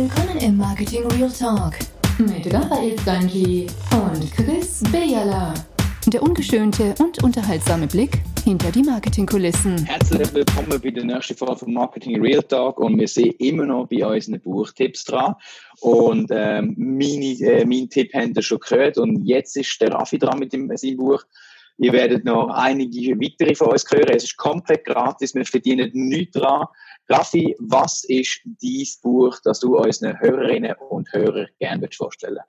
Willkommen im Marketing Real Talk mit Raphael Stanji und Chris Bejala. Der ungeschönte und unterhaltsame Blick hinter die Marketingkulissen. Herzlich willkommen bei der nächsten Folge von Marketing Real Talk und wir sind immer noch bei unseren Buchtipps dran. Und ähm, meine, äh, mein Tipp habt ihr schon gehört und jetzt ist der Raffi dran mit dem, seinem Buch. Ihr werdet noch einige weitere von uns hören. Es ist komplett gratis, wir verdienen nichts dran. Raffi, was ist dein Buch, das du unseren Hörerinnen und Hörern gerne vorstellen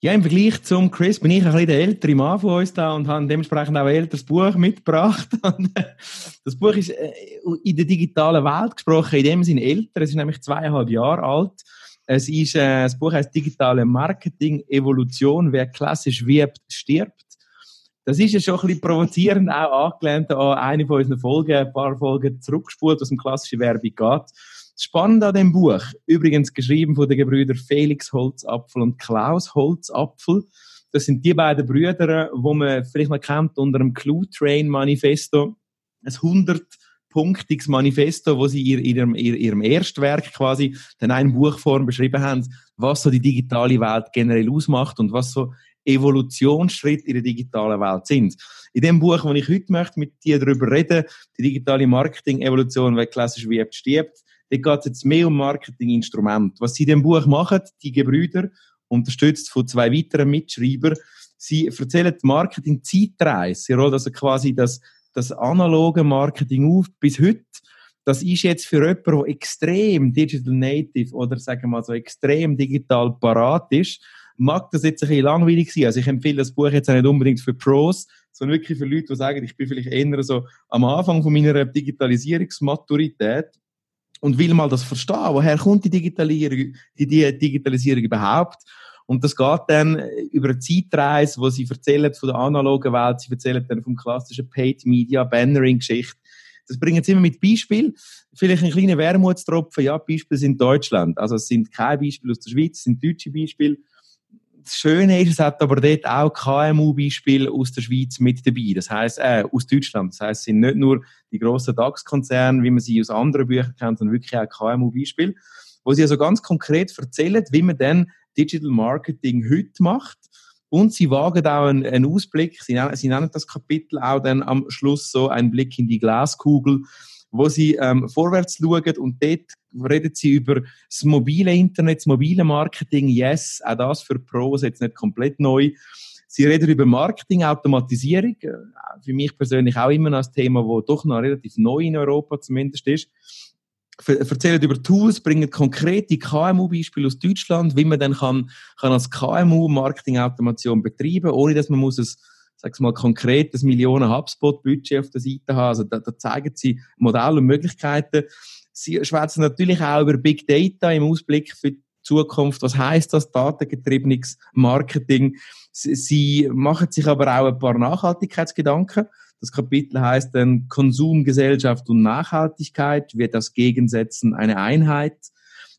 ja, im Vergleich zum Chris bin ich ein bisschen der ältere Mann von uns da und habe dementsprechend auch ein älteres Buch mitgebracht. das Buch ist äh, in der digitalen Welt gesprochen, in dem Sinne älter. Es ist nämlich zweieinhalb Jahre alt. Es ist, äh, das Buch heißt Digitale Marketing Evolution. Wer klassisch wirbt, stirbt. Das ist ja schon ein bisschen provozierend auch angelehnt an eine von unseren Folgen, ein paar Folgen zurückgespult, was um klassische Werbung geht. Spannend an dem Buch, übrigens geschrieben von den Gebrüdern Felix Holzapfel und Klaus Holzapfel. Das sind die beiden Brüder, wo man vielleicht mal kennt unter dem Clue Train Manifesto. Ein 100 punktiges Manifesto, wo sie in ihrem, ihrem Erstwerk quasi in einer Buchform beschrieben haben, was so die digitale Welt generell ausmacht und was so Evolutionsschritte in der digitalen Welt sind. In dem Buch, wo ich heute möchte mit dir darüber reden, die digitale Marketing-Evolution, weil klassisch wie stirbt, da geht es jetzt mehr um Marketinginstrument. Was sie in dem Buch machen, die Gebrüder, unterstützt von zwei weiteren Mitschreibern, sie erzählen die Marketing-Zeitreise. Sie rollen also quasi das, das analoge Marketing auf bis heute. Das ist jetzt für jemanden, der extrem digital native oder sagen wir mal so extrem digital parat ist, mag das jetzt ein bisschen langweilig sein. Also ich empfehle das Buch jetzt auch nicht unbedingt für Pros, sondern wirklich für Leute, die sagen, ich bin vielleicht eher so am Anfang von meiner Digitalisierungsmaturität und will mal das verstehen. Woher kommt die Digitalisierung, die Digitalisierung überhaupt? Und das geht dann über eine Zeitreise, wo sie erzählen von der analogen Welt, sie erzählen dann vom klassischen Paid Media, Bannering-Geschichte. Das bringen sie immer mit Beispiel. Vielleicht ein kleiner Wermutstropfen. Ja, Beispiele sind Deutschland. Also es sind keine Beispiele aus der Schweiz, es sind deutsche Beispiele das Schöne ist, es hat aber dort auch KMU-Beispiele aus der Schweiz mit dabei. Das heißt, äh, aus Deutschland. Das heißt, es sind nicht nur die grossen DAX-Konzerne, wie man sie aus anderen Büchern kennt, sondern wirklich auch KMU-Beispiele, wo sie also ganz konkret erzählen, wie man dann Digital Marketing heute macht. Und sie wagen auch einen, einen Ausblick. Sie nennen, sie nennen das Kapitel auch dann am Schluss so einen Blick in die Glaskugel wo sie ähm, vorwärts schauen und dort reden sie über das mobile Internet, das mobile Marketing, yes, auch das für Pros jetzt nicht komplett neu. Sie reden über Marketing, Automatisierung, äh, für mich persönlich auch immer noch ein Thema, das doch noch relativ neu in Europa zumindest ist. Erzählen über Tools, bringen konkrete KMU-Beispiele aus Deutschland, wie man dann kann, kann als KMU Marketing-Automation betreiben, ohne dass man muss es sag's mal, konkretes Millionen HubSpot-Budget auf der Seite haben. Also da, da zeigen sie Modelle und Möglichkeiten. Sie schwätzen natürlich auch über Big Data im Ausblick für die Zukunft. Was heißt das datengetriebenes Marketing? Sie, machen sich aber auch ein paar Nachhaltigkeitsgedanken. Das Kapitel heißt dann Konsum, Gesellschaft und Nachhaltigkeit wird das Gegensetzen eine Einheit.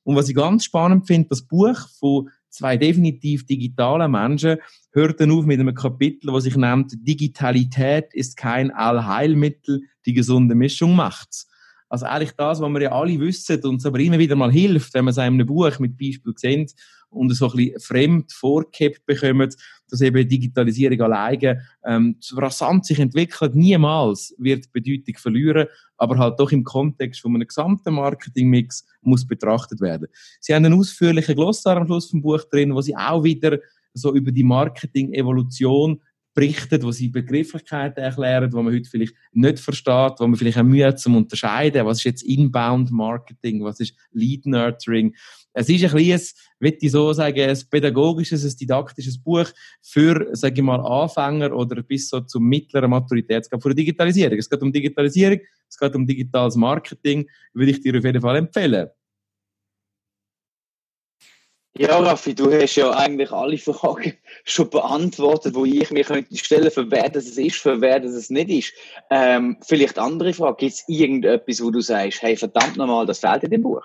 Und was ich ganz spannend finde, das Buch von zwei definitiv digitalen Menschen hört dann auf mit einem Kapitel, das sich nennt Digitalität ist kein Allheilmittel, die gesunde Mischung macht's. Also eigentlich das, was wir ja alle wissen und uns aber immer wieder mal hilft, wenn man es einem Buch mit Beispiel sieht und so ein bisschen fremd vorgehabt bekommt, dass eben Digitalisierung alleine ähm, rasant sich entwickelt, niemals wird Bedeutung verlieren, aber halt doch im Kontext von einem gesamten Marketingmix muss betrachtet werden. Sie haben einen ausführlichen Glossar am Schluss vom Buch drin, wo sie auch wieder so über die Marketing-Evolution berichtet, wo sie Begrifflichkeiten erklären, wo man heute vielleicht nicht versteht, wo man vielleicht auch Mühe zum Unterscheiden, was ist jetzt Inbound Marketing, was ist Lead Nurturing. Es ist ein kleines, würde ich so sagen, ein pädagogisches, ein didaktisches Buch für, sage ich mal, Anfänger oder bis so zum mittleren Maturitätsgrad für Digitalisierung. Es geht um Digitalisierung, es geht um digitales Marketing, würde ich dir auf jeden Fall empfehlen. Ja, Raffi, du hast ja eigentlich alle Fragen schon beantwortet, die ich mir könnte stellen, für wer das ist, für wer das nicht ist. Ähm, vielleicht andere Frage. Gibt es irgendetwas, wo du sagst, hey, verdammt nochmal, das fehlt in dem Buch?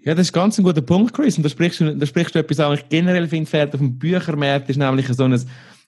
Ja, das ist ganz ein guter Punkt, Chris. Und da sprichst du, da sprichst du etwas, was ich generell finde, fehlt auf dem Büchermarkt, ist nämlich so ein,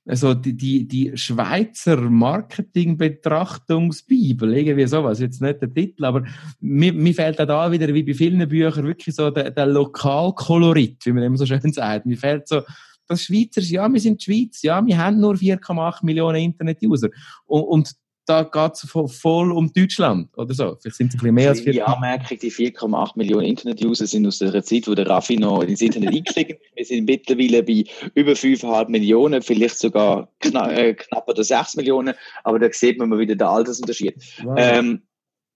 also die, die, die Schweizer Marketing-Betrachtungsbibel, irgendwie sowas, jetzt nicht der Titel, aber mir, mir fehlt auch da wieder, wie bei vielen Büchern, wirklich so der, der Lokalkolorit, wie man immer so schön sagt. Mir fehlt so, das Schweizer, ja, wir sind Schweiz, ja, wir haben nur 4,8 Millionen Internet-User. Und, und da geht es voll um Deutschland oder so. Vielleicht sind es ein bisschen mehr als 4,8 Ja, merke ich, die 4,8 Millionen Internet-User sind aus der Zeit, wo der Raffi noch ins Internet eingestiegen Wir sind mittlerweile bei über 5,5 Millionen, vielleicht sogar knapp, äh, knapp oder 6 Millionen, aber da sieht man mal wieder den Altersunterschied. Wow. Ähm,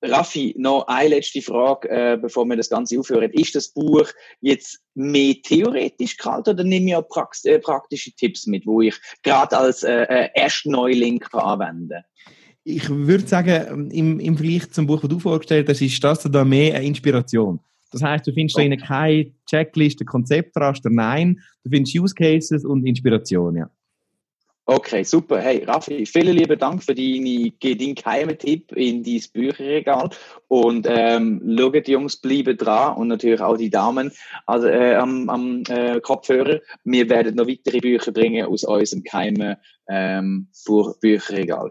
Raffi, noch eine letzte Frage, äh, bevor wir das Ganze aufhören. Ist das Buch jetzt mehr theoretisch gehalten oder nehme ich auch prax äh, praktische Tipps mit, wo ich gerade als äh, äh Erstneuling kann anwenden kann? Ich würde sagen, im, im Vergleich zum Buch, das du vorgestellt hast, ist das da mehr eine Inspiration. Das heißt, du findest okay. da keine Checkliste, Konzeptraster, nein, du findest Use Cases und Inspiration, ja. Okay, super. Hey, Raffi, vielen lieben Dank für deine, deinen geheimen Tipp in dein Bücherregal. Und ähm, schaut, Jungs, bleiben dran und natürlich auch die Damen also, äh, am, am äh, Kopfhörer. Wir werden noch weitere Bücher bringen aus unserem geheimen ähm, Bücherregal.